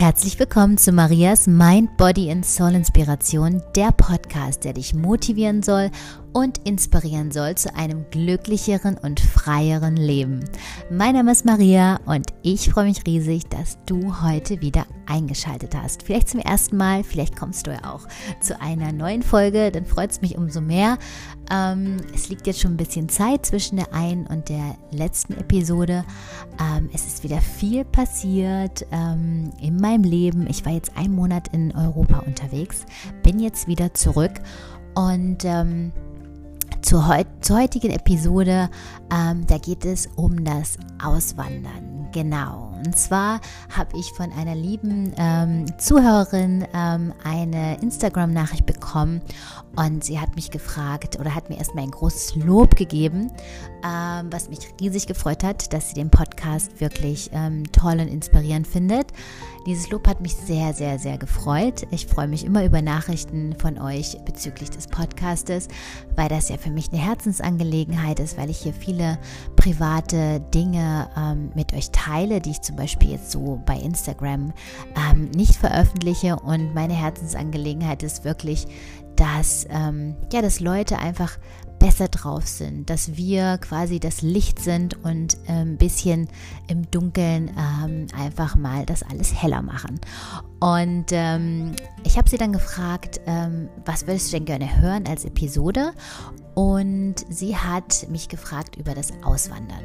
Herzlich willkommen zu Marias Mind, Body and Soul Inspiration, der Podcast, der dich motivieren soll und inspirieren soll zu einem glücklicheren und freieren Leben. Mein Name ist Maria und ich freue mich riesig, dass du heute wieder eingeschaltet hast. Vielleicht zum ersten Mal, vielleicht kommst du ja auch zu einer neuen Folge, dann freut es mich umso mehr. Ähm, es liegt jetzt schon ein bisschen Zeit zwischen der einen und der letzten Episode. Ähm, es ist wieder viel passiert ähm, in meinem Leben. Ich war jetzt einen Monat in Europa unterwegs, bin jetzt wieder zurück und ähm, zur, heut, zur heutigen Episode, ähm, da geht es um das Auswandern. Genau. Und zwar habe ich von einer lieben ähm, Zuhörerin ähm, eine Instagram-Nachricht bekommen und sie hat mich gefragt oder hat mir erstmal ein großes Lob gegeben, ähm, was mich riesig gefreut hat, dass sie den Podcast wirklich ähm, toll und inspirierend findet. Dieses Lob hat mich sehr, sehr, sehr gefreut. Ich freue mich immer über Nachrichten von euch bezüglich des Podcastes, weil das ja für mich eine Herzensangelegenheit ist, weil ich hier viele private Dinge ähm, mit euch teile, die ich zum Beispiel jetzt so bei Instagram ähm, nicht veröffentliche. Und meine Herzensangelegenheit ist wirklich, dass, ähm, ja, dass Leute einfach besser drauf sind, dass wir quasi das Licht sind und ein ähm, bisschen im Dunkeln ähm, einfach mal das alles heller machen. Und ähm, ich habe sie dann gefragt, ähm, was würdest du denn gerne hören als Episode? Und sie hat mich gefragt über das Auswandern.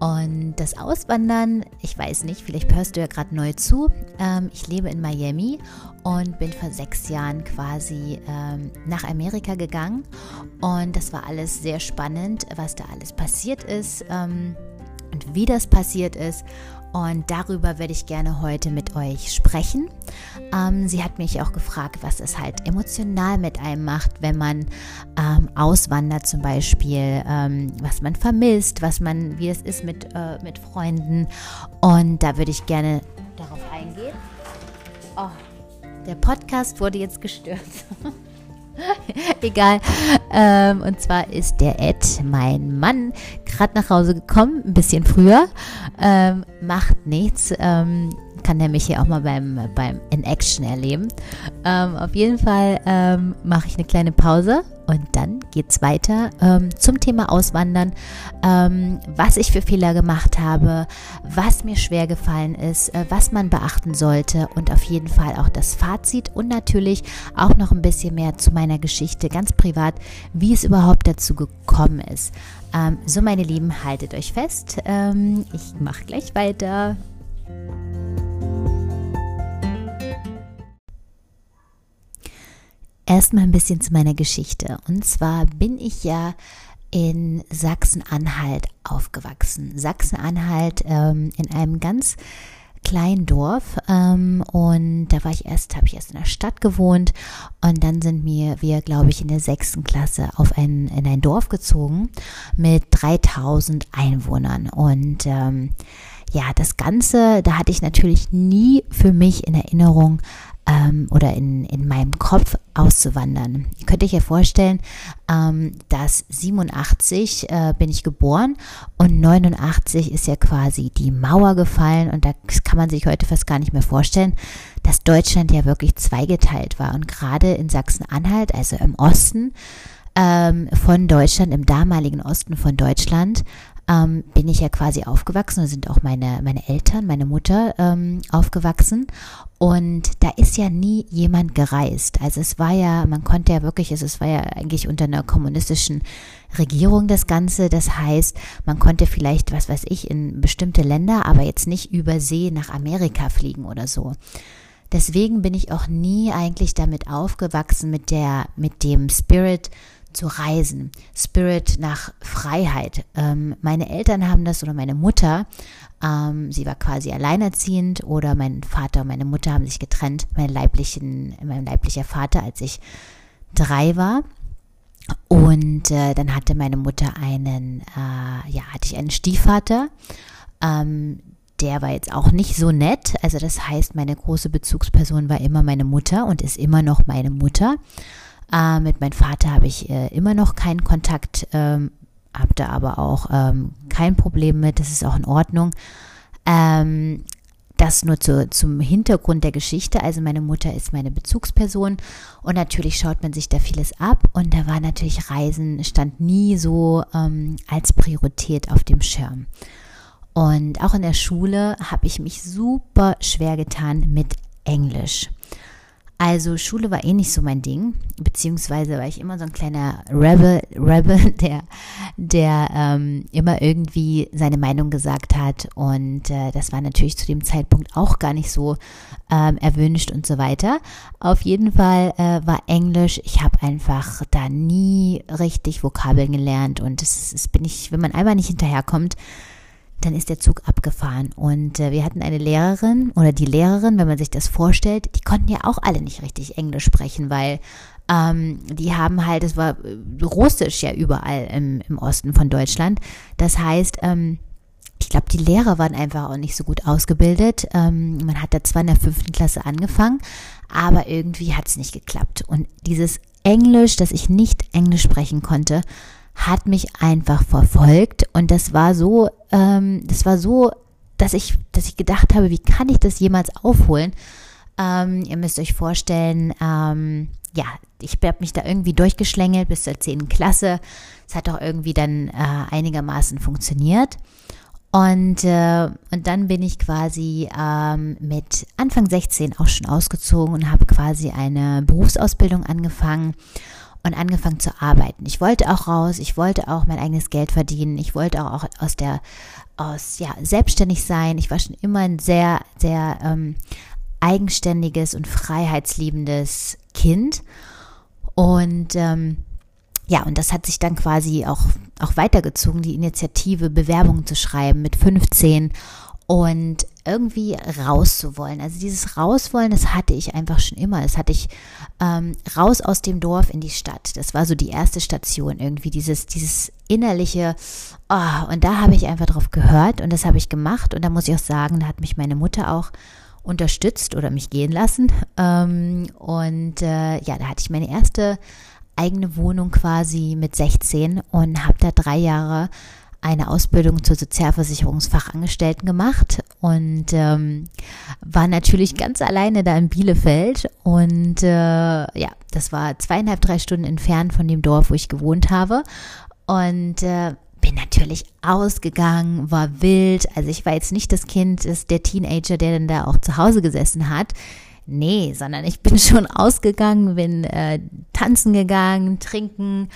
Und das Auswandern, ich weiß nicht, vielleicht hörst du ja gerade neu zu. Ähm, ich lebe in Miami und bin vor sechs Jahren quasi ähm, nach Amerika gegangen. Und das war alles sehr spannend, was da alles passiert ist ähm, und wie das passiert ist. Und darüber werde ich gerne heute mit euch sprechen. Ähm, sie hat mich auch gefragt, was es halt emotional mit einem macht, wenn man ähm, auswandert zum Beispiel, ähm, was man vermisst, was man, wie es ist mit, äh, mit Freunden. Und da würde ich gerne darauf eingehen. Oh, der Podcast wurde jetzt gestört. Egal. Ähm, und zwar ist der Ed, mein Mann, gerade nach Hause gekommen, ein bisschen früher. Ähm, macht nichts. Ähm, kann der mich hier auch mal beim, beim In Action erleben. Ähm, auf jeden Fall ähm, mache ich eine kleine Pause und dann geht es weiter ähm, zum Thema Auswandern, ähm, was ich für Fehler gemacht habe, was mir schwer gefallen ist, äh, was man beachten sollte und auf jeden Fall auch das Fazit und natürlich auch noch ein bisschen mehr zu meiner Geschichte, ganz privat, wie es überhaupt dazu gekommen ist. Ähm, so, meine Lieben, haltet euch fest. Ähm, ich mache gleich weiter. Erstmal ein bisschen zu meiner Geschichte. Und zwar bin ich ja in Sachsen-Anhalt aufgewachsen. Sachsen-Anhalt ähm, in einem ganz kleinen Dorf ähm, und da war ich erst, habe ich erst in der Stadt gewohnt und dann sind mir wir, glaube ich, in der sechsten Klasse auf ein in ein Dorf gezogen mit 3000 Einwohnern und ähm, ja, das Ganze, da hatte ich natürlich nie für mich in Erinnerung, ähm, oder in, in meinem Kopf auszuwandern. Ihr könnt euch ja vorstellen, ähm, dass 87 äh, bin ich geboren und 89 ist ja quasi die Mauer gefallen und da kann man sich heute fast gar nicht mehr vorstellen, dass Deutschland ja wirklich zweigeteilt war und gerade in Sachsen-Anhalt, also im Osten, ähm, von Deutschland, im damaligen Osten von Deutschland, ähm, bin ich ja quasi aufgewachsen, da sind auch meine, meine Eltern, meine Mutter ähm, aufgewachsen. Und da ist ja nie jemand gereist. Also es war ja, man konnte ja wirklich, es war ja eigentlich unter einer kommunistischen Regierung das Ganze. Das heißt, man konnte vielleicht, was weiß ich, in bestimmte Länder, aber jetzt nicht über See nach Amerika fliegen oder so. Deswegen bin ich auch nie eigentlich damit aufgewachsen mit der, mit dem Spirit, zu reisen, Spirit nach Freiheit. Ähm, meine Eltern haben das oder meine Mutter, ähm, sie war quasi alleinerziehend oder mein Vater und meine Mutter haben sich getrennt, mein, leiblichen, mein leiblicher Vater, als ich drei war. Und äh, dann hatte meine Mutter einen, äh, ja, hatte ich einen Stiefvater. Ähm, der war jetzt auch nicht so nett. Also das heißt, meine große Bezugsperson war immer meine Mutter und ist immer noch meine Mutter. Äh, mit meinem Vater habe ich äh, immer noch keinen Kontakt, ähm, habe da aber auch ähm, kein Problem mit, das ist auch in Ordnung. Ähm, das nur zu, zum Hintergrund der Geschichte. Also meine Mutter ist meine Bezugsperson und natürlich schaut man sich da vieles ab und da war natürlich Reisen, stand nie so ähm, als Priorität auf dem Schirm. Und auch in der Schule habe ich mich super schwer getan mit Englisch. Also Schule war eh nicht so mein Ding, beziehungsweise war ich immer so ein kleiner Rebel, Rebel der, der ähm, immer irgendwie seine Meinung gesagt hat. Und äh, das war natürlich zu dem Zeitpunkt auch gar nicht so ähm, erwünscht und so weiter. Auf jeden Fall äh, war Englisch, ich habe einfach da nie richtig Vokabeln gelernt und es, es bin ich, wenn man einmal nicht hinterherkommt, dann ist der Zug abgefahren. Und äh, wir hatten eine Lehrerin oder die Lehrerin, wenn man sich das vorstellt, die konnten ja auch alle nicht richtig Englisch sprechen, weil ähm, die haben halt, es war äh, Russisch ja überall im, im Osten von Deutschland. Das heißt, ähm, ich glaube, die Lehrer waren einfach auch nicht so gut ausgebildet. Ähm, man hat da zwar in der fünften Klasse angefangen, aber irgendwie hat es nicht geklappt. Und dieses Englisch, dass ich nicht Englisch sprechen konnte, hat mich einfach verfolgt und das war so, ähm, das war so, dass ich, dass ich gedacht habe, wie kann ich das jemals aufholen? Ähm, ihr müsst euch vorstellen, ähm, ja, ich habe mich da irgendwie durchgeschlängelt bis zur 10. Klasse. Es hat auch irgendwie dann äh, einigermaßen funktioniert. Und, äh, und dann bin ich quasi ähm, mit Anfang 16 auch schon ausgezogen und habe quasi eine Berufsausbildung angefangen und angefangen zu arbeiten. Ich wollte auch raus, ich wollte auch mein eigenes Geld verdienen, ich wollte auch aus der, aus, ja, selbstständig sein. Ich war schon immer ein sehr, sehr ähm, eigenständiges und freiheitsliebendes Kind. Und ähm, ja, und das hat sich dann quasi auch, auch weitergezogen, die Initiative, Bewerbungen zu schreiben mit 15 und irgendwie rauszuwollen. Also dieses Rauswollen, das hatte ich einfach schon immer. Das hatte ich ähm, raus aus dem Dorf in die Stadt. Das war so die erste Station irgendwie, dieses, dieses innerliche, oh, und da habe ich einfach drauf gehört und das habe ich gemacht. Und da muss ich auch sagen, da hat mich meine Mutter auch unterstützt oder mich gehen lassen. Ähm, und äh, ja, da hatte ich meine erste eigene Wohnung quasi mit 16 und habe da drei Jahre eine Ausbildung zur Sozialversicherungsfachangestellten gemacht und ähm, war natürlich ganz alleine da in Bielefeld und äh, ja, das war zweieinhalb, drei Stunden entfernt von dem Dorf, wo ich gewohnt habe und äh, bin natürlich ausgegangen, war wild. Also ich war jetzt nicht das Kind, ist der Teenager, der dann da auch zu Hause gesessen hat. Nee, sondern ich bin schon ausgegangen, bin äh, tanzen gegangen, trinken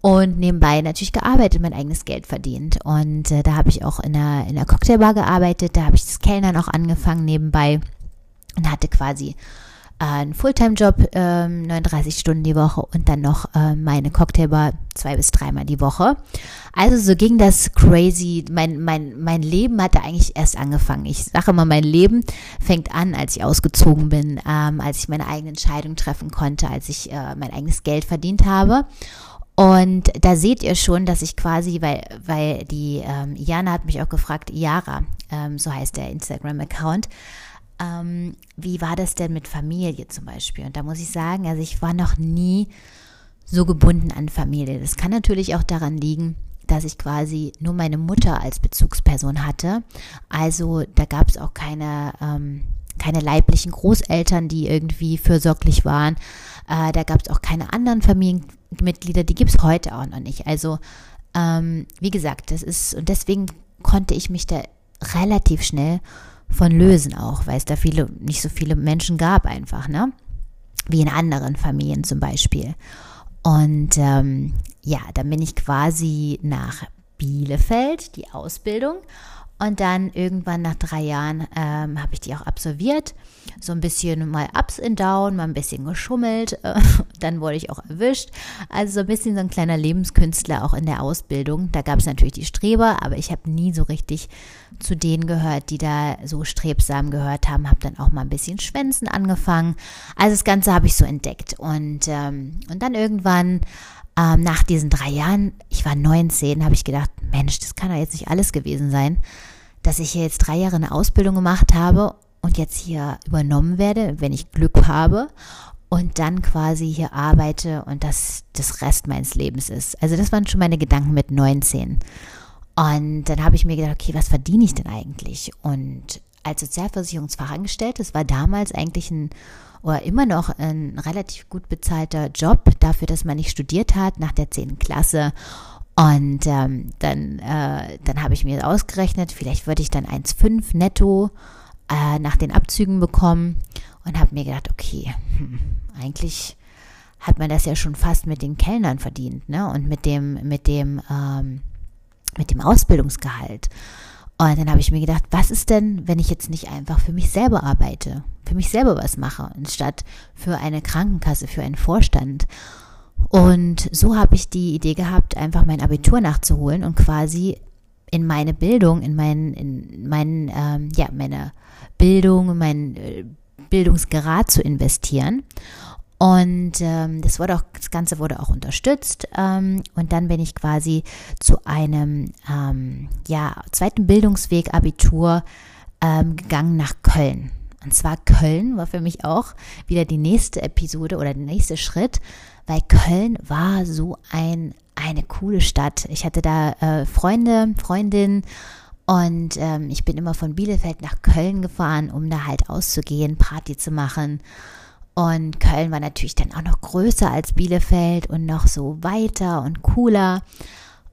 und nebenbei natürlich gearbeitet, mein eigenes Geld verdient. Und äh, da habe ich auch in der, in der Cocktailbar gearbeitet, da habe ich das Kellnern auch angefangen nebenbei und hatte quasi äh, einen Fulltime-Job, äh, 39 Stunden die Woche und dann noch äh, meine Cocktailbar zwei bis dreimal die Woche. Also so ging das crazy. Mein, mein, mein Leben hatte eigentlich erst angefangen. Ich sage immer, mein Leben fängt an, als ich ausgezogen bin, ähm, als ich meine eigene Entscheidung treffen konnte, als ich äh, mein eigenes Geld verdient habe. Und da seht ihr schon, dass ich quasi, weil, weil die ähm, Jana hat mich auch gefragt, Yara, ähm, so heißt der Instagram-Account, ähm, wie war das denn mit Familie zum Beispiel? Und da muss ich sagen, also ich war noch nie so gebunden an Familie. Das kann natürlich auch daran liegen, dass ich quasi nur meine Mutter als Bezugsperson hatte. Also da gab es auch keine, ähm, keine leiblichen Großeltern, die irgendwie fürsorglich waren. Äh, da gab es auch keine anderen Familienmitglieder, die gibt es heute auch noch nicht. Also, ähm, wie gesagt, das ist, und deswegen konnte ich mich da relativ schnell von lösen auch, weil es da viele, nicht so viele Menschen gab einfach, ne? Wie in anderen Familien zum Beispiel. Und ähm, ja, dann bin ich quasi nach Bielefeld, die Ausbildung. Und dann irgendwann nach drei Jahren ähm, habe ich die auch absolviert. So ein bisschen mal ups and down, mal ein bisschen geschummelt. Dann wurde ich auch erwischt. Also so ein bisschen so ein kleiner Lebenskünstler auch in der Ausbildung. Da gab es natürlich die Streber, aber ich habe nie so richtig zu denen gehört, die da so strebsam gehört haben. Habe dann auch mal ein bisschen Schwänzen angefangen. Also das Ganze habe ich so entdeckt. Und, ähm, und dann irgendwann ähm, nach diesen drei Jahren, ich war 19, habe ich gedacht, Mensch, das kann doch jetzt nicht alles gewesen sein, dass ich hier jetzt drei Jahre eine Ausbildung gemacht habe und jetzt hier übernommen werde, wenn ich Glück habe und dann quasi hier arbeite und das das Rest meines Lebens ist. Also das waren schon meine Gedanken mit 19. Und dann habe ich mir gedacht, okay, was verdiene ich denn eigentlich? Und als Sozialversicherungsfachangestellte. Das war damals eigentlich ein oder immer noch ein relativ gut bezahlter Job dafür, dass man nicht studiert hat nach der 10. Klasse. Und ähm, dann, äh, dann habe ich mir ausgerechnet, vielleicht würde ich dann 1,5 netto äh, nach den Abzügen bekommen und habe mir gedacht, okay, hm, eigentlich hat man das ja schon fast mit den Kellnern verdient, ne? Und mit dem, mit dem, ähm, mit dem Ausbildungsgehalt. Und dann habe ich mir gedacht, was ist denn, wenn ich jetzt nicht einfach für mich selber arbeite, für mich selber was mache, anstatt für eine Krankenkasse, für einen Vorstand. Und so habe ich die Idee gehabt, einfach mein Abitur nachzuholen und quasi in meine Bildung, in meinen, in meinen, ähm, ja, meine Bildung, mein äh, Bildungsgrad zu investieren. Und ähm, das wurde auch, das Ganze wurde auch unterstützt. Ähm, und dann bin ich quasi zu einem ähm, ja, zweiten Bildungsweg Abitur ähm, gegangen nach Köln. Und zwar Köln war für mich auch wieder die nächste Episode oder der nächste Schritt, weil Köln war so ein, eine coole Stadt. Ich hatte da äh, Freunde, Freundinnen und ähm, ich bin immer von Bielefeld nach Köln gefahren, um da halt auszugehen, Party zu machen. Und Köln war natürlich dann auch noch größer als Bielefeld und noch so weiter und cooler.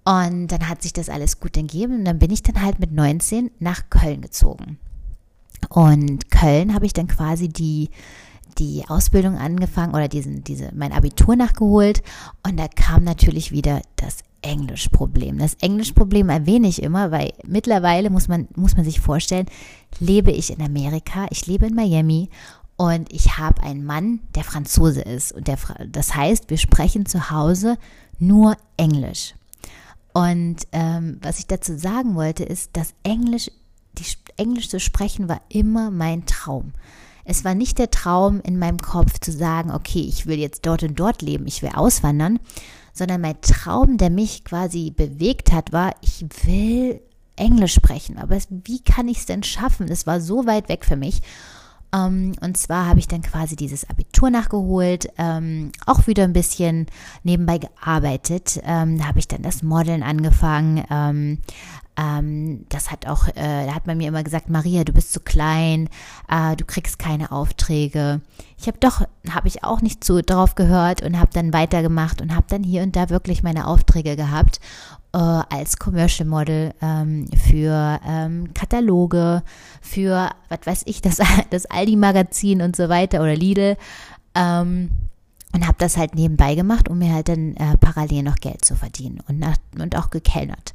Und dann hat sich das alles gut ergeben und dann bin ich dann halt mit 19 nach Köln gezogen. Und Köln habe ich dann quasi die, die Ausbildung angefangen oder diesen, diese, mein Abitur nachgeholt. Und da kam natürlich wieder das Englischproblem. Das Englischproblem erwähne ich immer, weil mittlerweile muss man, muss man sich vorstellen, lebe ich in Amerika, ich lebe in Miami und ich habe einen Mann, der Franzose ist. Und der, das heißt, wir sprechen zu Hause nur Englisch. Und ähm, was ich dazu sagen wollte, ist, dass Englisch, die Englisch zu sprechen, war immer mein Traum. Es war nicht der Traum in meinem Kopf zu sagen, okay, ich will jetzt dort und dort leben, ich will auswandern, sondern mein Traum, der mich quasi bewegt hat, war, ich will Englisch sprechen. Aber wie kann ich es denn schaffen? Das war so weit weg für mich. Ähm, und zwar habe ich dann quasi dieses Abitur nachgeholt, ähm, auch wieder ein bisschen nebenbei gearbeitet. Ähm, da habe ich dann das Modeln angefangen. Das hat auch, äh, da hat man mir immer gesagt, Maria, du bist zu klein, äh, du kriegst keine Aufträge. Ich habe doch, habe ich auch nicht so drauf gehört und habe dann weitergemacht und habe dann hier und da wirklich meine Aufträge gehabt äh, als Commercial Model ähm, für ähm, Kataloge, für, was weiß ich, das, das Aldi-Magazin und so weiter oder Lidl. Ähm, und habe das halt nebenbei gemacht, um mir halt dann äh, parallel noch Geld zu verdienen und, nach, und auch gekellnert,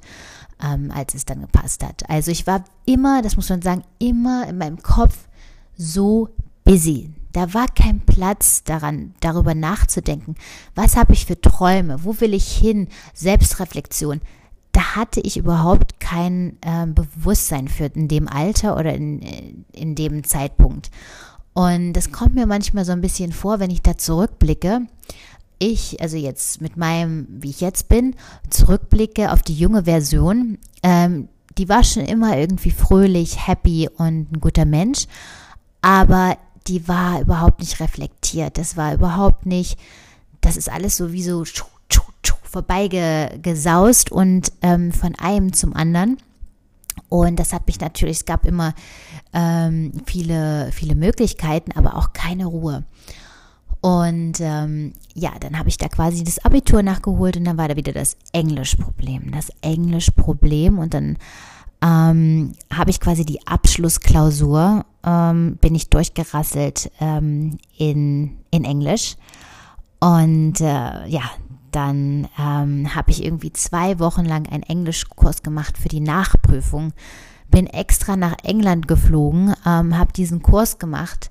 ähm, als es dann gepasst hat. Also ich war immer, das muss man sagen, immer in meinem Kopf so busy. Da war kein Platz daran, darüber nachzudenken. Was habe ich für Träume? Wo will ich hin? Selbstreflexion. Da hatte ich überhaupt kein äh, Bewusstsein für in dem Alter oder in, in dem Zeitpunkt. Und das kommt mir manchmal so ein bisschen vor, wenn ich da zurückblicke. Ich, also jetzt mit meinem, wie ich jetzt bin, zurückblicke auf die junge Version. Ähm, die war schon immer irgendwie fröhlich, happy und ein guter Mensch. Aber die war überhaupt nicht reflektiert. Das war überhaupt nicht, das ist alles so wie so vorbeigesaust und ähm, von einem zum anderen. Und das hat mich natürlich, es gab immer ähm, viele, viele Möglichkeiten, aber auch keine Ruhe. Und ähm, ja, dann habe ich da quasi das Abitur nachgeholt und dann war da wieder das Englischproblem. Das Englischproblem und dann ähm, habe ich quasi die Abschlussklausur, ähm, bin ich durchgerasselt ähm, in, in Englisch. Und äh, ja, dann ähm, habe ich irgendwie zwei Wochen lang einen Englischkurs gemacht für die Nachprüfung. Bin extra nach England geflogen, ähm, habe diesen Kurs gemacht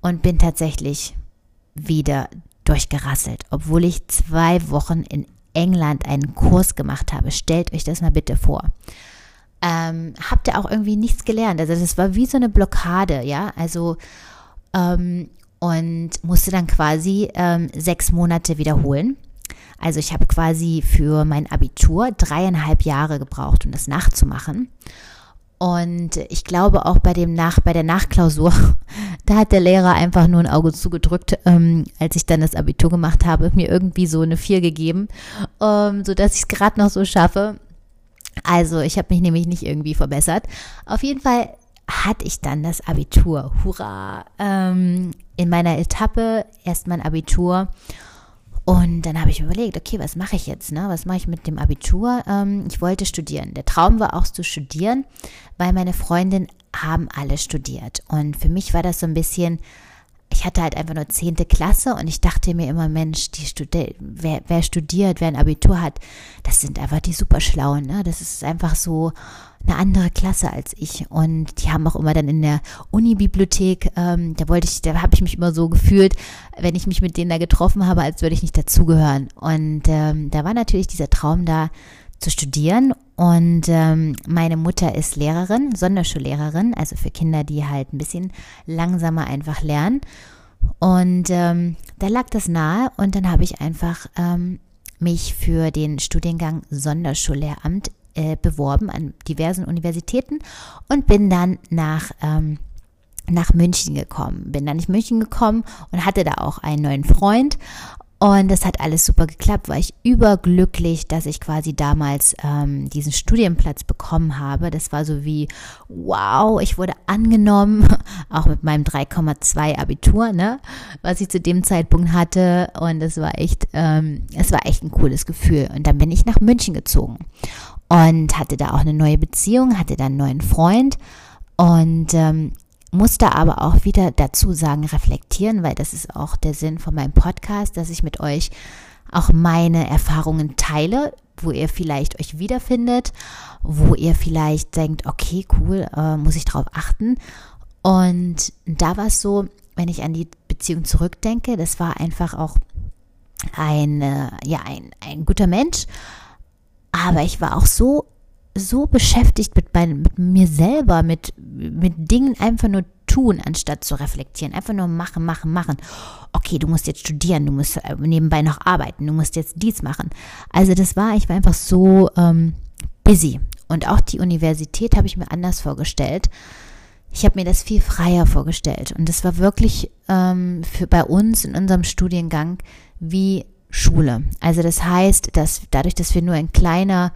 und bin tatsächlich wieder durchgerasselt, obwohl ich zwei Wochen in England einen Kurs gemacht habe. Stellt euch das mal bitte vor ähm, habt ihr auch irgendwie nichts gelernt. Also das war wie so eine Blockade, ja. Also ähm, und musste dann quasi ähm, sechs Monate wiederholen. Also ich habe quasi für mein Abitur dreieinhalb Jahre gebraucht, um das nachzumachen. Und ich glaube auch bei dem Nach, bei der Nachklausur, da hat der Lehrer einfach nur ein Auge zugedrückt, ähm, als ich dann das Abitur gemacht habe, mir irgendwie so eine vier gegeben, ähm, so dass ich es gerade noch so schaffe. Also ich habe mich nämlich nicht irgendwie verbessert. Auf jeden Fall hatte ich dann das Abitur. Hurra! Ähm, in meiner Etappe erst mein Abitur. Und dann habe ich überlegt, okay, was mache ich jetzt? Ne? Was mache ich mit dem Abitur? Ähm, ich wollte studieren. Der Traum war auch zu studieren, weil meine Freundin haben alle studiert. Und für mich war das so ein bisschen, ich hatte halt einfach nur zehnte Klasse und ich dachte mir immer, Mensch, die Studi wer, wer studiert, wer ein Abitur hat, das sind einfach die Superschlauen. Ne? Das ist einfach so eine andere Klasse als ich. Und die haben auch immer dann in der Uni-Bibliothek, ähm, da wollte ich, da habe ich mich immer so gefühlt, wenn ich mich mit denen da getroffen habe, als würde ich nicht dazugehören. Und ähm, da war natürlich dieser Traum da, zu studieren. Und ähm, meine Mutter ist Lehrerin, Sonderschullehrerin, also für Kinder, die halt ein bisschen langsamer einfach lernen. Und ähm, da lag das nahe und dann habe ich einfach ähm, mich für den Studiengang Sonderschullehramt äh, beworben an diversen Universitäten und bin dann nach ähm, nach München gekommen. Bin dann nach München gekommen und hatte da auch einen neuen Freund und das hat alles super geklappt, war ich überglücklich, dass ich quasi damals ähm, diesen Studienplatz bekommen habe. Das war so wie, wow, ich wurde angenommen, auch mit meinem 3,2 Abitur, ne, was ich zu dem Zeitpunkt hatte. Und es war echt, ähm, es war echt ein cooles Gefühl. Und dann bin ich nach München gezogen und hatte da auch eine neue Beziehung, hatte da einen neuen Freund. Und ähm, musste aber auch wieder dazu sagen, reflektieren, weil das ist auch der Sinn von meinem Podcast, dass ich mit euch auch meine Erfahrungen teile, wo ihr vielleicht euch wiederfindet, wo ihr vielleicht denkt, okay, cool, äh, muss ich drauf achten. Und da war es so, wenn ich an die Beziehung zurückdenke, das war einfach auch ein, äh, ja, ein, ein guter Mensch, aber ich war auch so so beschäftigt mit, mein, mit mir selber, mit, mit Dingen einfach nur tun, anstatt zu reflektieren. Einfach nur machen, machen, machen. Okay, du musst jetzt studieren, du musst äh, nebenbei noch arbeiten, du musst jetzt dies machen. Also das war, ich war einfach so ähm, busy. Und auch die Universität habe ich mir anders vorgestellt. Ich habe mir das viel freier vorgestellt. Und das war wirklich ähm, für bei uns in unserem Studiengang wie Schule. Also das heißt, dass dadurch, dass wir nur ein kleiner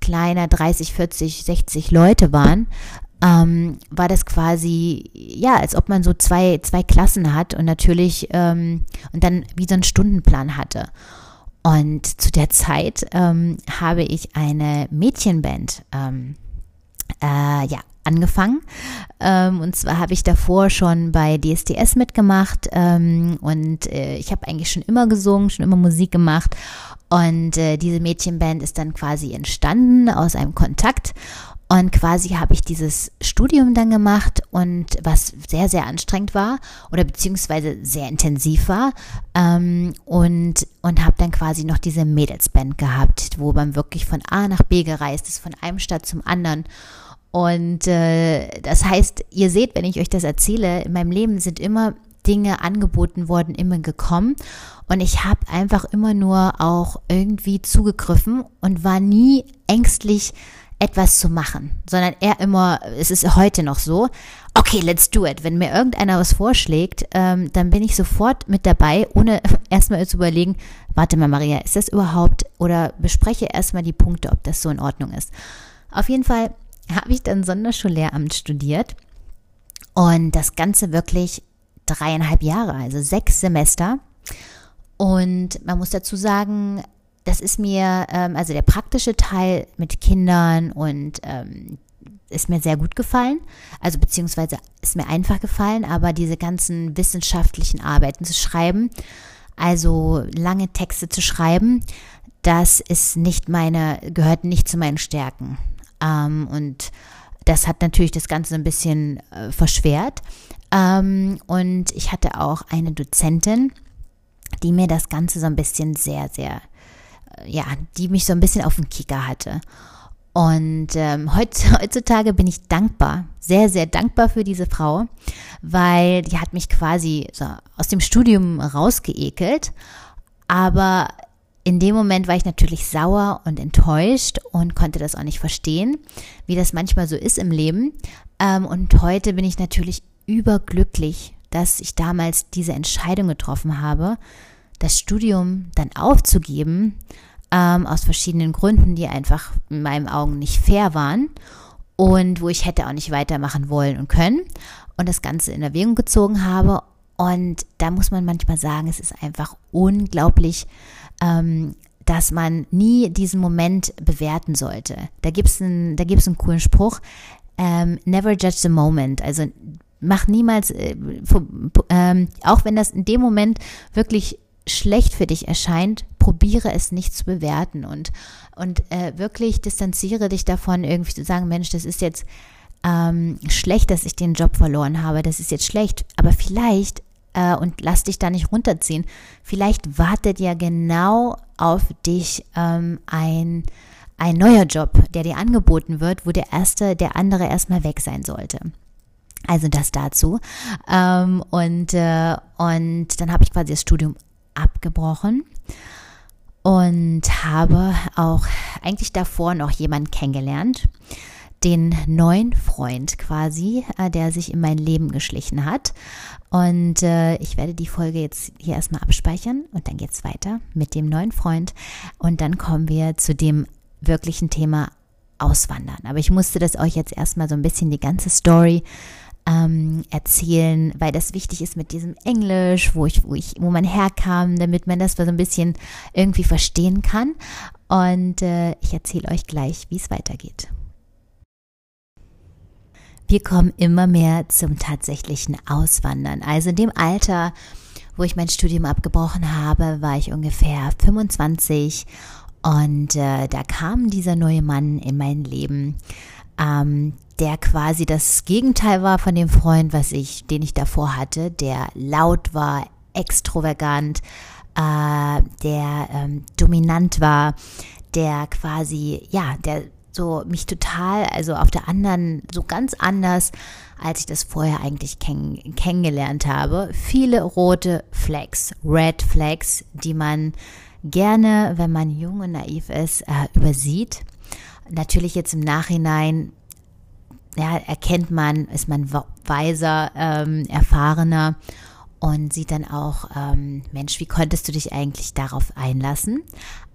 kleiner 30, 40, 60 Leute waren, ähm, war das quasi, ja, als ob man so zwei, zwei Klassen hat und natürlich, ähm, und dann wie so einen Stundenplan hatte. Und zu der Zeit ähm, habe ich eine Mädchenband ähm, äh, ja, angefangen. Ähm, und zwar habe ich davor schon bei DSDS mitgemacht ähm, und äh, ich habe eigentlich schon immer gesungen, schon immer Musik gemacht. Und äh, diese Mädchenband ist dann quasi entstanden aus einem Kontakt. Und quasi habe ich dieses Studium dann gemacht und was sehr, sehr anstrengend war oder beziehungsweise sehr intensiv war. Ähm, und und habe dann quasi noch diese Mädelsband gehabt, wo man wirklich von A nach B gereist ist, von einem Stadt zum anderen. Und äh, das heißt, ihr seht, wenn ich euch das erzähle, in meinem Leben sind immer Dinge angeboten worden, immer gekommen. Und ich habe einfach immer nur auch irgendwie zugegriffen und war nie ängstlich, etwas zu machen, sondern eher immer, es ist heute noch so, okay, let's do it. Wenn mir irgendeiner was vorschlägt, ähm, dann bin ich sofort mit dabei, ohne erstmal zu überlegen, warte mal, Maria, ist das überhaupt, oder bespreche erstmal die Punkte, ob das so in Ordnung ist. Auf jeden Fall habe ich dann Sonderschullehramt studiert und das Ganze wirklich dreieinhalb Jahre, also sechs Semester. Und man muss dazu sagen, das ist mir, ähm, also der praktische Teil mit Kindern und ähm, ist mir sehr gut gefallen. Also beziehungsweise ist mir einfach gefallen, aber diese ganzen wissenschaftlichen Arbeiten zu schreiben, also lange Texte zu schreiben, das ist nicht meine, gehört nicht zu meinen Stärken. Ähm, und das hat natürlich das Ganze ein bisschen äh, verschwert. Ähm, und ich hatte auch eine Dozentin, die mir das Ganze so ein bisschen sehr, sehr, äh, ja, die mich so ein bisschen auf den Kicker hatte. Und ähm, heutzutage bin ich dankbar, sehr, sehr dankbar für diese Frau, weil die hat mich quasi so aus dem Studium rausgeekelt. Aber in dem Moment war ich natürlich sauer und enttäuscht und konnte das auch nicht verstehen, wie das manchmal so ist im Leben. Ähm, und heute bin ich natürlich überglücklich, dass ich damals diese Entscheidung getroffen habe, das Studium dann aufzugeben, ähm, aus verschiedenen Gründen, die einfach in meinen Augen nicht fair waren. und wo ich hätte auch nicht weitermachen wollen und können und das Ganze in Erwägung gezogen habe. Und da muss man manchmal sagen, es ist einfach unglaublich, ähm, dass man nie diesen Moment bewerten sollte. Da gibt es einen, einen coolen Spruch, ähm, never judge the moment. Also mach niemals, äh, äh, auch wenn das in dem Moment wirklich schlecht für dich erscheint, probiere es nicht zu bewerten und, und äh, wirklich distanziere dich davon, irgendwie zu sagen, Mensch, das ist jetzt ähm, schlecht, dass ich den Job verloren habe, das ist jetzt schlecht, aber vielleicht, äh, und lass dich da nicht runterziehen, vielleicht wartet ja genau auf dich ähm, ein, ein neuer Job, der dir angeboten wird, wo der erste, der andere erstmal weg sein sollte. Also das dazu. Ähm, und, äh, und dann habe ich quasi das Studium abgebrochen und habe auch eigentlich davor noch jemanden kennengelernt, den neuen Freund quasi, äh, der sich in mein Leben geschlichen hat. Und äh, ich werde die Folge jetzt hier erstmal abspeichern und dann geht es weiter mit dem neuen Freund. Und dann kommen wir zu dem wirklichen Thema Auswandern. Aber ich musste das euch jetzt erstmal so ein bisschen die ganze Story ähm, erzählen, weil das wichtig ist mit diesem Englisch, wo ich, wo ich, wo man herkam, damit man das so ein bisschen irgendwie verstehen kann. Und äh, ich erzähle euch gleich, wie es weitergeht. Wir kommen immer mehr zum tatsächlichen Auswandern. Also in dem Alter, wo ich mein Studium abgebrochen habe, war ich ungefähr 25 und äh, da kam dieser neue Mann in mein Leben, ähm, der quasi das Gegenteil war von dem Freund, was ich, den ich davor hatte, der laut war, extravagant, äh, der ähm, dominant war, der quasi, ja, der so mich total, also auf der anderen, so ganz anders, als ich das vorher eigentlich kenn kennengelernt habe. Viele rote Flags, Red Flags, die man gerne, wenn man jung und naiv ist, äh, übersieht. Natürlich jetzt im Nachhinein ja, erkennt man, ist man weiser, ähm, erfahrener und sieht dann auch, ähm, Mensch, wie konntest du dich eigentlich darauf einlassen?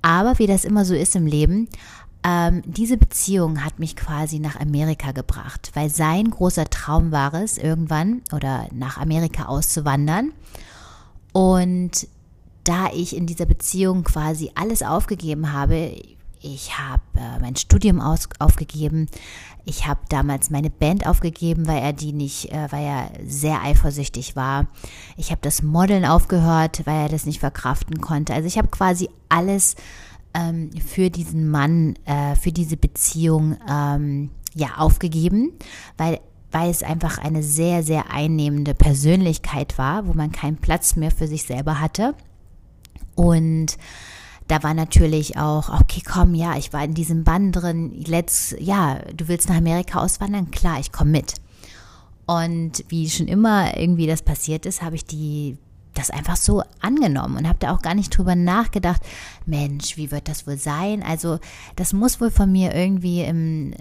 Aber wie das immer so ist im Leben, ähm, diese Beziehung hat mich quasi nach Amerika gebracht, weil sein großer Traum war es, irgendwann oder nach Amerika auszuwandern. Und da ich in dieser Beziehung quasi alles aufgegeben habe, ich habe äh, mein Studium aus, aufgegeben. Ich habe damals meine Band aufgegeben, weil er die nicht, äh, weil er sehr eifersüchtig war. Ich habe das Modeln aufgehört, weil er das nicht verkraften konnte. Also ich habe quasi alles ähm, für diesen Mann, äh, für diese Beziehung ähm, ja aufgegeben, weil weil es einfach eine sehr, sehr einnehmende Persönlichkeit war, wo man keinen Platz mehr für sich selber hatte. Und da war natürlich auch, okay, komm, ja, ich war in diesem Bann drin, let's, ja, du willst nach Amerika auswandern? Klar, ich komme mit. Und wie schon immer irgendwie das passiert ist, habe ich die das einfach so angenommen und habe da auch gar nicht drüber nachgedacht, Mensch, wie wird das wohl sein? Also das muss wohl von mir irgendwie, im,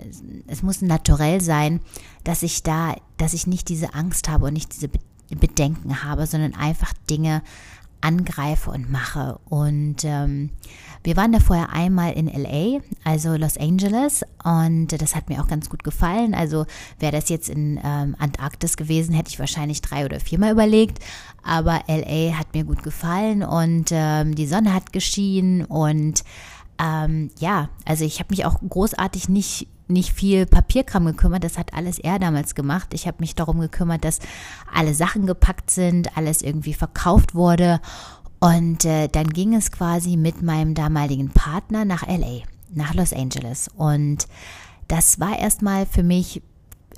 es muss naturell sein, dass ich da, dass ich nicht diese Angst habe und nicht diese Bedenken habe, sondern einfach Dinge angreife und mache. Und ähm, wir waren da vorher einmal in LA, also Los Angeles, und das hat mir auch ganz gut gefallen. Also wäre das jetzt in ähm, Antarktis gewesen, hätte ich wahrscheinlich drei oder viermal überlegt. Aber LA hat mir gut gefallen und ähm, die Sonne hat geschienen und ähm, ja, also ich habe mich auch großartig nicht nicht viel Papierkram gekümmert. Das hat alles er damals gemacht. Ich habe mich darum gekümmert, dass alle Sachen gepackt sind, alles irgendwie verkauft wurde. Und äh, dann ging es quasi mit meinem damaligen Partner nach LA, nach Los Angeles. Und das war erstmal für mich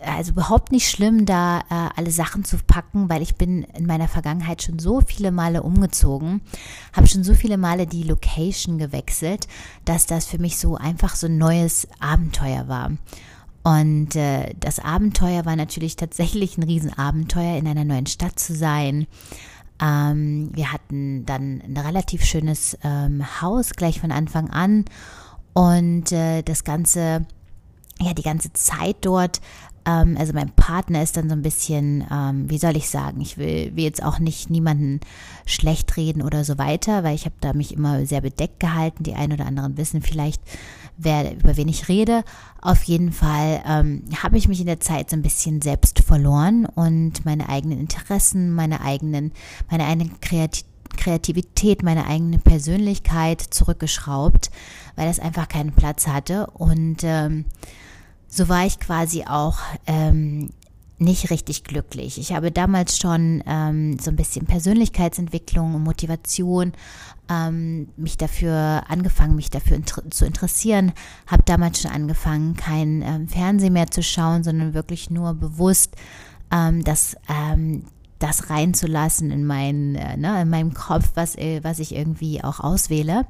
also überhaupt nicht schlimm, da äh, alle Sachen zu packen, weil ich bin in meiner Vergangenheit schon so viele Male umgezogen, habe schon so viele Male die Location gewechselt, dass das für mich so einfach so ein neues Abenteuer war. Und äh, das Abenteuer war natürlich tatsächlich ein Riesenabenteuer, in einer neuen Stadt zu sein. Ähm, wir hatten dann ein relativ schönes ähm, Haus gleich von Anfang an und äh, das Ganze ja, die ganze Zeit dort ähm, also mein Partner ist dann so ein bisschen, ähm, wie soll ich sagen, ich will, will jetzt auch nicht niemanden schlecht reden oder so weiter, weil ich habe da mich immer sehr bedeckt gehalten. Die einen oder anderen wissen vielleicht, wer, über wen ich rede. Auf jeden Fall ähm, habe ich mich in der Zeit so ein bisschen selbst verloren und meine eigenen Interessen, meine eigenen, meine eigene Kreativität Kreativität, meine eigene Persönlichkeit zurückgeschraubt, weil das einfach keinen Platz hatte. Und ähm, so war ich quasi auch ähm, nicht richtig glücklich. Ich habe damals schon ähm, so ein bisschen Persönlichkeitsentwicklung und Motivation ähm, mich dafür angefangen, mich dafür inter zu interessieren. Habe damals schon angefangen, kein ähm, Fernsehen mehr zu schauen, sondern wirklich nur bewusst ähm, das ähm, das reinzulassen in, mein, äh, ne, in meinem Kopf, was, äh, was ich irgendwie auch auswähle.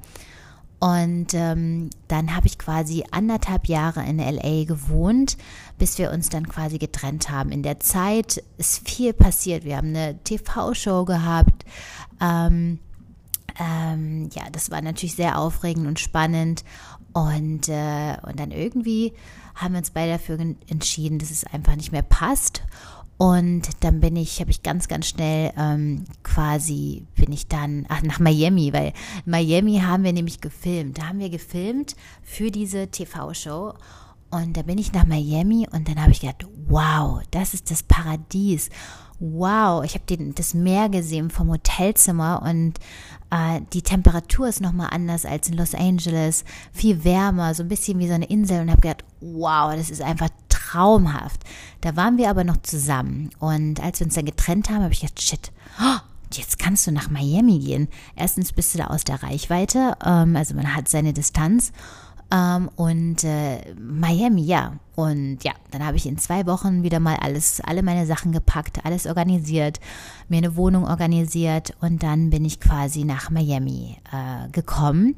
Und ähm, dann habe ich quasi anderthalb Jahre in LA gewohnt, bis wir uns dann quasi getrennt haben. In der Zeit ist viel passiert. Wir haben eine TV-Show gehabt. Ähm, ähm, ja, das war natürlich sehr aufregend und spannend. Und, äh, und dann irgendwie haben wir uns beide dafür entschieden, dass es einfach nicht mehr passt. Und dann bin ich, habe ich ganz, ganz schnell ähm, quasi, bin ich dann ach, nach Miami, weil Miami haben wir nämlich gefilmt. Da haben wir gefilmt für diese TV-Show. Und da bin ich nach Miami und dann habe ich gedacht, wow, das ist das Paradies. Wow, ich habe das Meer gesehen vom Hotelzimmer und äh, die Temperatur ist nochmal anders als in Los Angeles, viel wärmer, so ein bisschen wie so eine Insel und habe gedacht, wow, das ist einfach traumhaft. Da waren wir aber noch zusammen. Und als wir uns dann getrennt haben, habe ich gedacht, shit, oh, jetzt kannst du nach Miami gehen. Erstens bist du da aus der Reichweite, ähm, also man hat seine Distanz. Ähm, und äh, Miami, ja. Und ja, dann habe ich in zwei Wochen wieder mal alles, alle meine Sachen gepackt, alles organisiert, mir eine Wohnung organisiert und dann bin ich quasi nach Miami äh, gekommen.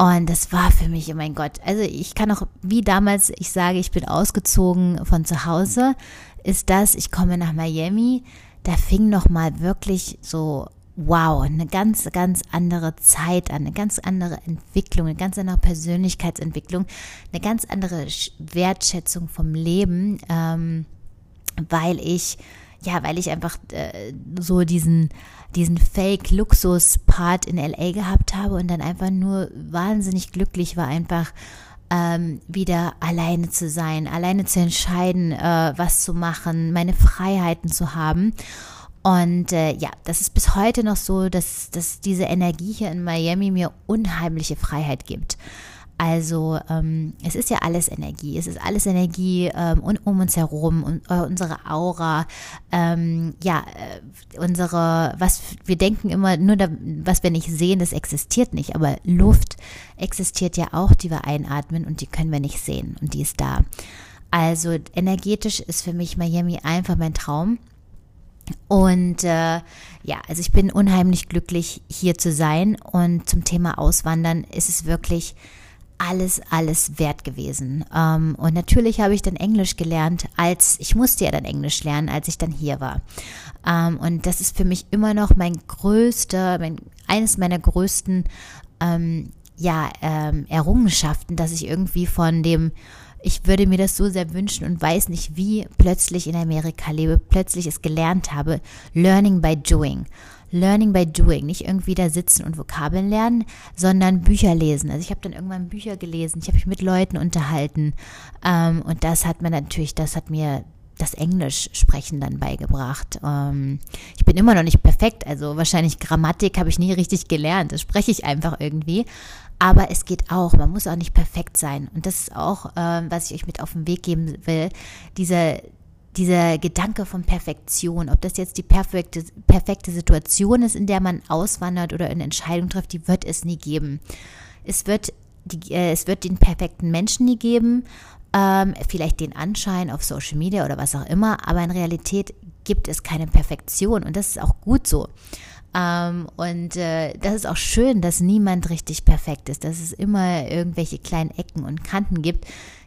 Und das war für mich, oh mein Gott, also ich kann auch, wie damals, ich sage, ich bin ausgezogen von zu Hause, ist das, ich komme nach Miami, da fing noch mal wirklich so, wow, eine ganz, ganz andere Zeit an, eine ganz andere Entwicklung, eine ganz andere Persönlichkeitsentwicklung, eine ganz andere Wertschätzung vom Leben, ähm, weil ich, ja, weil ich einfach äh, so diesen, diesen Fake-Luxus-Part in LA gehabt habe und dann einfach nur wahnsinnig glücklich war, einfach ähm, wieder alleine zu sein, alleine zu entscheiden, äh, was zu machen, meine Freiheiten zu haben. Und äh, ja, das ist bis heute noch so, dass, dass diese Energie hier in Miami mir unheimliche Freiheit gibt. Also ähm, es ist ja alles Energie, es ist alles Energie ähm, und um uns herum und äh, unsere Aura, ähm, ja, äh, unsere, was wir denken immer, nur da, was wir nicht sehen, das existiert nicht, aber Luft existiert ja auch, die wir einatmen und die können wir nicht sehen und die ist da. Also energetisch ist für mich Miami einfach mein Traum. Und äh, ja, also ich bin unheimlich glücklich, hier zu sein. Und zum Thema Auswandern ist es wirklich alles, alles wert gewesen. Ähm, und natürlich habe ich dann Englisch gelernt, als ich musste ja dann Englisch lernen, als ich dann hier war. Ähm, und das ist für mich immer noch mein größter, mein, eines meiner größten ähm, ja, ähm, Errungenschaften, dass ich irgendwie von dem ich würde mir das so sehr wünschen und weiß nicht, wie plötzlich in Amerika lebe, plötzlich es gelernt habe, Learning by Doing. Learning by Doing, nicht irgendwie da sitzen und Vokabeln lernen, sondern Bücher lesen. Also ich habe dann irgendwann Bücher gelesen, ich habe mich mit Leuten unterhalten ähm, und das hat mir natürlich, das hat mir das Englisch sprechen dann beigebracht. Ähm, ich bin immer noch nicht perfekt, also wahrscheinlich Grammatik habe ich nie richtig gelernt. Das spreche ich einfach irgendwie. Aber es geht auch, man muss auch nicht perfekt sein. Und das ist auch, ähm, was ich euch mit auf den Weg geben will. Diese, dieser Gedanke von Perfektion, ob das jetzt die perfekte, perfekte Situation ist, in der man auswandert oder eine Entscheidung trifft, die wird es nie geben. Es wird, die, äh, es wird den perfekten Menschen nie geben, ähm, vielleicht den Anschein auf Social Media oder was auch immer, aber in Realität gibt es keine Perfektion und das ist auch gut so. Ähm, und äh, das ist auch schön, dass niemand richtig perfekt ist, dass es immer irgendwelche kleinen Ecken und Kanten gibt,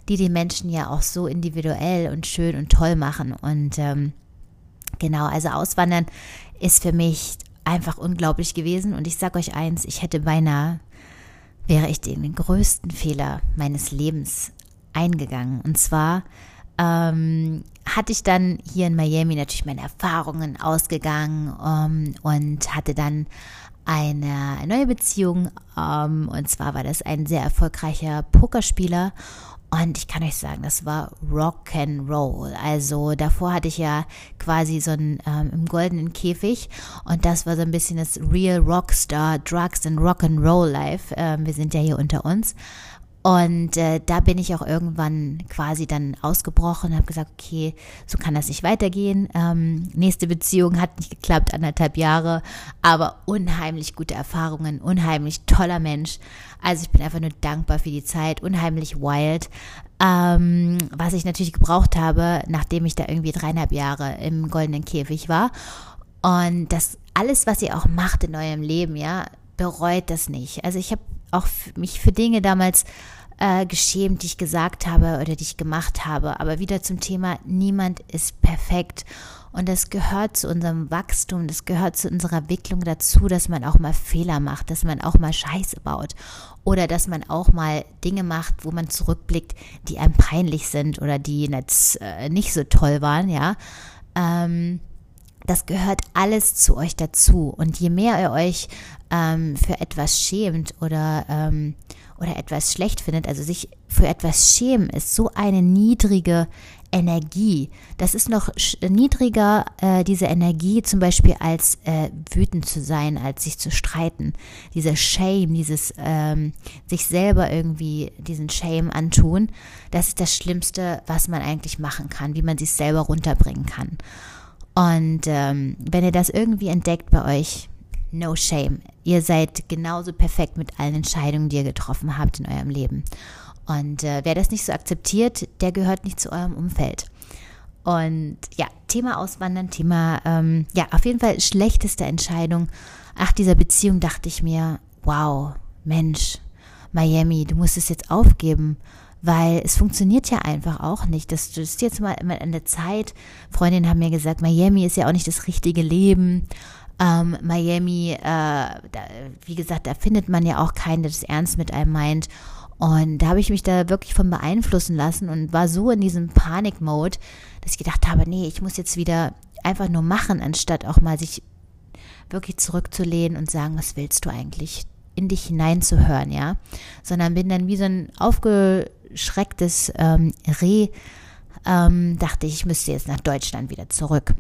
die die Menschen ja auch so individuell und schön und toll machen. Und ähm, genau, also Auswandern ist für mich einfach unglaublich gewesen. Und ich sage euch eins, ich hätte beinahe, wäre ich den größten Fehler meines Lebens eingegangen. Und zwar ähm, hatte ich dann hier in Miami natürlich meine Erfahrungen ausgegangen ähm, und hatte dann eine neue Beziehung. Ähm, und zwar war das ein sehr erfolgreicher Pokerspieler. Und ich kann euch sagen, das war Rock and Roll. Also davor hatte ich ja quasi so ein ähm, im goldenen Käfig und das war so ein bisschen das Real Rockstar Drugs and Rock and Roll Life. Ähm, wir sind ja hier unter uns. Und äh, da bin ich auch irgendwann quasi dann ausgebrochen und habe gesagt, okay, so kann das nicht weitergehen. Ähm, nächste Beziehung hat nicht geklappt, anderthalb Jahre, aber unheimlich gute Erfahrungen, unheimlich toller Mensch. Also ich bin einfach nur dankbar für die Zeit, unheimlich wild. Ähm, was ich natürlich gebraucht habe, nachdem ich da irgendwie dreieinhalb Jahre im goldenen Käfig war. Und das alles, was ihr auch macht in eurem Leben, ja, bereut das nicht. Also ich habe auch mich für Dinge damals äh, geschämt, die ich gesagt habe oder die ich gemacht habe. Aber wieder zum Thema, niemand ist perfekt. Und das gehört zu unserem Wachstum, das gehört zu unserer Entwicklung dazu, dass man auch mal Fehler macht, dass man auch mal Scheiße baut. Oder dass man auch mal Dinge macht, wo man zurückblickt, die einem peinlich sind oder die jetzt äh, nicht so toll waren, ja. Ähm, das gehört alles zu euch dazu. Und je mehr ihr euch ähm, für etwas schämt oder, ähm, oder etwas schlecht findet, also sich für etwas schämen, ist so eine niedrige Energie. Das ist noch niedriger, äh, diese Energie zum Beispiel als äh, wütend zu sein, als sich zu streiten. Diese Shame, dieses ähm, sich selber irgendwie diesen Shame antun, das ist das Schlimmste, was man eigentlich machen kann, wie man sich selber runterbringen kann. Und ähm, wenn ihr das irgendwie entdeckt bei euch, no shame. Ihr seid genauso perfekt mit allen Entscheidungen, die ihr getroffen habt in eurem Leben. Und äh, wer das nicht so akzeptiert, der gehört nicht zu eurem Umfeld. Und ja, Thema Auswandern, Thema, ähm, ja, auf jeden Fall schlechteste Entscheidung. Ach, dieser Beziehung dachte ich mir, wow, Mensch, Miami, du musst es jetzt aufgeben weil es funktioniert ja einfach auch nicht. Das, das ist jetzt mal in der Zeit. Freundinnen haben mir gesagt, Miami ist ja auch nicht das richtige Leben. Ähm, Miami, äh, da, wie gesagt, da findet man ja auch keinen, der das ernst mit einem meint. Und da habe ich mich da wirklich von beeinflussen lassen und war so in diesem Panik-Mode, dass ich gedacht habe, nee, ich muss jetzt wieder einfach nur machen, anstatt auch mal sich wirklich zurückzulehnen und sagen, was willst du eigentlich? In dich hineinzuhören, ja. Sondern bin dann wie so ein aufge schrecktes ähm, Reh ähm, dachte ich, ich müsste jetzt nach Deutschland wieder zurück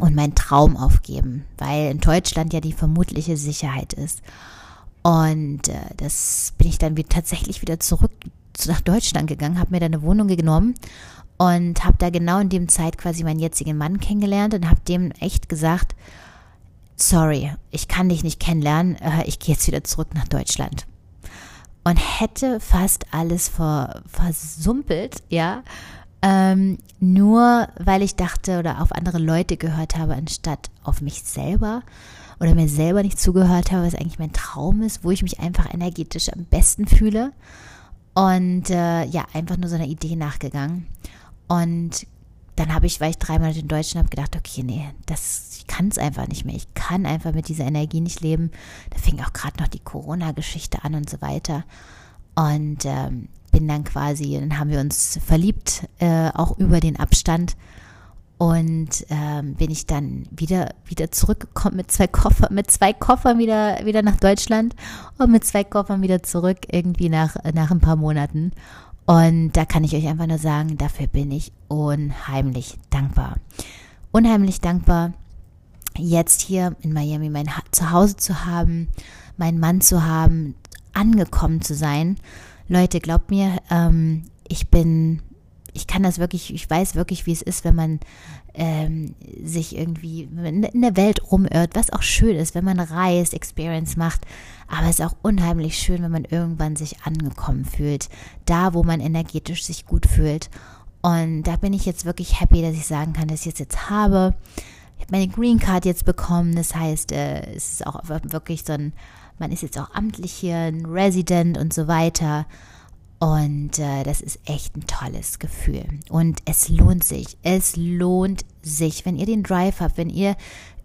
und meinen Traum aufgeben, weil in Deutschland ja die vermutliche Sicherheit ist. Und äh, das bin ich dann wieder, tatsächlich wieder zurück nach Deutschland gegangen, habe mir da eine Wohnung genommen und habe da genau in dem Zeit quasi meinen jetzigen Mann kennengelernt und habe dem echt gesagt, sorry, ich kann dich nicht kennenlernen, äh, ich gehe jetzt wieder zurück nach Deutschland und hätte fast alles ver, versumpelt, ja, ähm, nur weil ich dachte oder auf andere Leute gehört habe, anstatt auf mich selber oder mir selber nicht zugehört habe, was eigentlich mein Traum ist, wo ich mich einfach energetisch am besten fühle. Und äh, ja, einfach nur so einer Idee nachgegangen. Und dann habe ich, weil ich drei Monate in Deutschland habe, gedacht, okay, nee, das, ich kann es einfach nicht mehr. Ich kann einfach mit dieser Energie nicht leben. Da fing auch gerade noch die Corona-Geschichte an und so weiter. Und ähm, bin dann quasi, dann haben wir uns verliebt, äh, auch über den Abstand. Und ähm, bin ich dann wieder, wieder zurückgekommen mit zwei Koffern, mit zwei Koffern wieder, wieder nach Deutschland und mit zwei Koffern wieder zurück, irgendwie nach, nach ein paar Monaten. Und da kann ich euch einfach nur sagen, dafür bin ich unheimlich dankbar. Unheimlich dankbar, jetzt hier in Miami mein Zuhause zu haben, meinen Mann zu haben, angekommen zu sein. Leute, glaubt mir, ähm, ich bin, ich kann das wirklich, ich weiß wirklich, wie es ist, wenn man ähm, sich irgendwie in der Welt rumirrt, was auch schön ist, wenn man reist, Experience macht. Aber es ist auch unheimlich schön, wenn man irgendwann sich angekommen fühlt, da, wo man energetisch sich gut fühlt. Und da bin ich jetzt wirklich happy, dass ich sagen kann, dass ich es jetzt habe. Ich habe meine Green Card jetzt bekommen. Das heißt, äh, es ist auch wirklich so ein, man ist jetzt auch amtlich hier, ein Resident und so weiter. Und äh, das ist echt ein tolles Gefühl. Und es lohnt sich. Es lohnt sich, wenn ihr den Drive habt, wenn ihr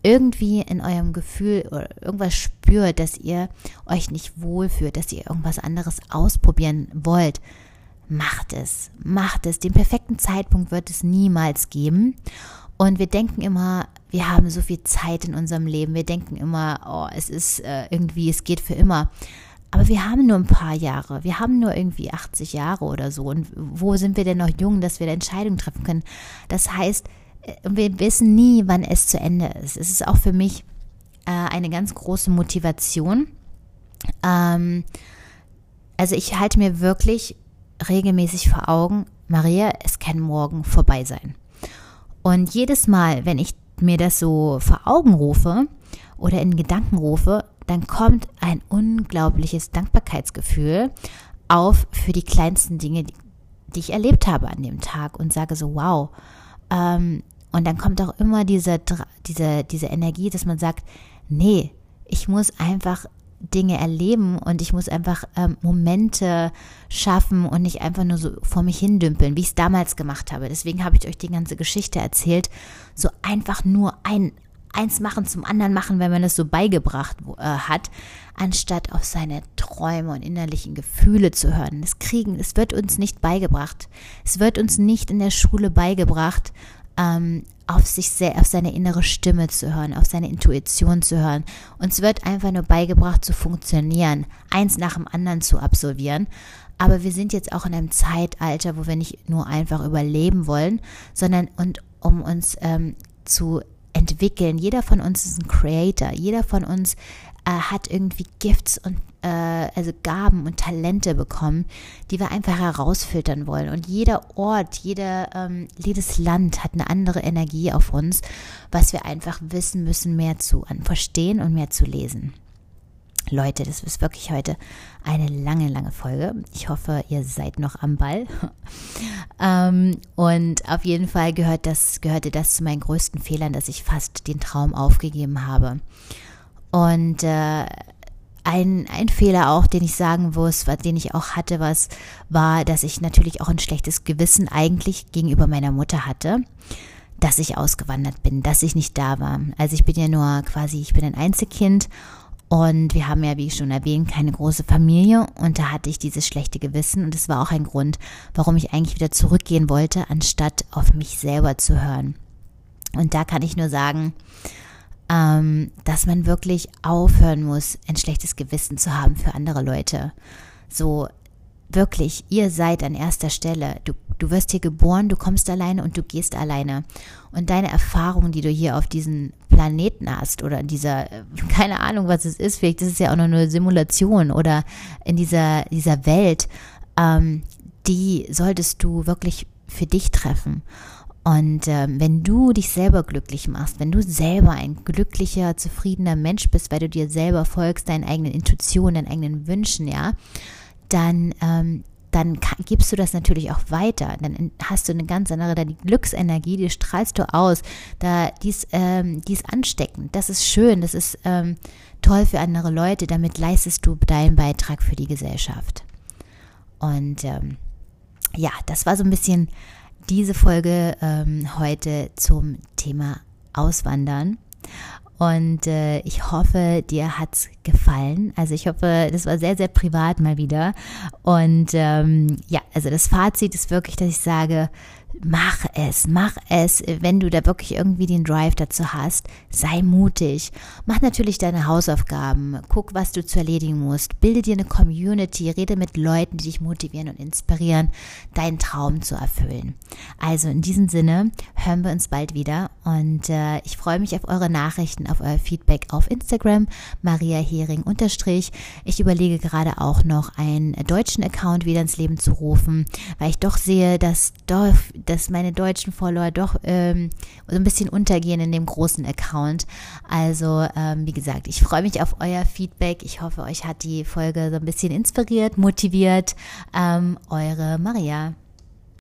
irgendwie in eurem Gefühl oder irgendwas spürt, dass ihr euch nicht wohlfühlt, dass ihr irgendwas anderes ausprobieren wollt. macht es, macht es. Den perfekten Zeitpunkt wird es niemals geben. Und wir denken immer, wir haben so viel Zeit in unserem Leben. Wir denken immer, oh, es ist äh, irgendwie, es geht für immer. Aber wir haben nur ein paar Jahre. Wir haben nur irgendwie 80 Jahre oder so. Und wo sind wir denn noch jung, dass wir da Entscheidungen treffen können? Das heißt, äh, wir wissen nie, wann es zu Ende ist. Es ist auch für mich äh, eine ganz große Motivation. Ähm, also ich halte mir wirklich regelmäßig vor Augen, Maria, es kann morgen vorbei sein. Und jedes Mal, wenn ich mir das so vor Augen rufe oder in Gedanken rufe, dann kommt ein unglaubliches Dankbarkeitsgefühl auf für die kleinsten Dinge, die ich erlebt habe an dem Tag und sage so, wow. Ähm, und dann kommt auch immer diese, diese, diese Energie, dass man sagt, nee, ich muss einfach Dinge erleben und ich muss einfach ähm, Momente schaffen und nicht einfach nur so vor mich hindümpeln, wie ich es damals gemacht habe. Deswegen habe ich euch die ganze Geschichte erzählt. So einfach nur ein, eins machen zum anderen machen, wenn man es so beigebracht äh, hat, anstatt auf seine Träume und innerlichen Gefühle zu hören. Das kriegen, es wird uns nicht beigebracht. Es wird uns nicht in der Schule beigebracht, ähm, auf sich auf seine innere Stimme zu hören, auf seine Intuition zu hören. Uns wird einfach nur beigebracht zu funktionieren, eins nach dem anderen zu absolvieren. Aber wir sind jetzt auch in einem Zeitalter, wo wir nicht nur einfach überleben wollen, sondern und um uns ähm, zu entwickeln. Jeder von uns ist ein Creator. Jeder von uns äh, hat irgendwie Gifts und äh, also Gaben und Talente bekommen, die wir einfach herausfiltern wollen. Und jeder Ort, jeder, ähm, jedes Land hat eine andere Energie auf uns, was wir einfach wissen müssen, mehr zu verstehen und mehr zu lesen. Leute, das ist wirklich heute eine lange, lange Folge. Ich hoffe, ihr seid noch am Ball. ähm, und auf jeden Fall gehört das, gehörte das zu meinen größten Fehlern, dass ich fast den Traum aufgegeben habe. Und äh, ein, ein Fehler auch, den ich sagen muss, den ich auch hatte, was war, dass ich natürlich auch ein schlechtes Gewissen eigentlich gegenüber meiner Mutter hatte, dass ich ausgewandert bin, dass ich nicht da war. Also ich bin ja nur quasi, ich bin ein Einzelkind und wir haben ja, wie ich schon erwähnt, keine große Familie und da hatte ich dieses schlechte Gewissen und es war auch ein Grund, warum ich eigentlich wieder zurückgehen wollte, anstatt auf mich selber zu hören. Und da kann ich nur sagen, ähm, dass man wirklich aufhören muss, ein schlechtes Gewissen zu haben für andere Leute. So wirklich, ihr seid an erster Stelle. Du, du wirst hier geboren, du kommst alleine und du gehst alleine. Und deine Erfahrungen, die du hier auf diesem Planeten hast oder in dieser, keine Ahnung, was es ist, vielleicht ist es ja auch noch eine Simulation oder in dieser, dieser Welt, ähm, die solltest du wirklich für dich treffen. Und ähm, wenn du dich selber glücklich machst, wenn du selber ein glücklicher, zufriedener Mensch bist, weil du dir selber folgst, deinen eigenen Intuitionen, deinen eigenen Wünschen, ja, dann, ähm, dann gibst du das natürlich auch weiter. Dann hast du eine ganz andere, die Glücksenergie, die strahlst du aus. Da, die ist, ähm, die ist ansteckend. Das ist schön, das ist ähm, toll für andere Leute. Damit leistest du deinen Beitrag für die Gesellschaft. Und ähm, ja, das war so ein bisschen diese Folge ähm, heute zum Thema Auswandern. Und äh, ich hoffe, dir hat's gefallen. Also ich hoffe, das war sehr, sehr privat mal wieder. Und ähm, ja, also das Fazit ist wirklich, dass ich sage, mach es, mach es, wenn du da wirklich irgendwie den Drive dazu hast, sei mutig. Mach natürlich deine Hausaufgaben, guck, was du zu erledigen musst, bilde dir eine Community, rede mit Leuten, die dich motivieren und inspirieren, deinen Traum zu erfüllen. Also in diesem Sinne hören wir uns bald wieder und äh, ich freue mich auf eure Nachrichten, auf euer Feedback auf Instagram, Maria Hering unterstrich. Ich überlege gerade auch noch einen deutschen Account wieder ins Leben zu rufen, weil ich doch sehe, dass doch dass meine deutschen Follower doch ähm, so ein bisschen untergehen in dem großen Account. Also, ähm, wie gesagt, ich freue mich auf euer Feedback. Ich hoffe, euch hat die Folge so ein bisschen inspiriert, motiviert. Ähm, eure Maria.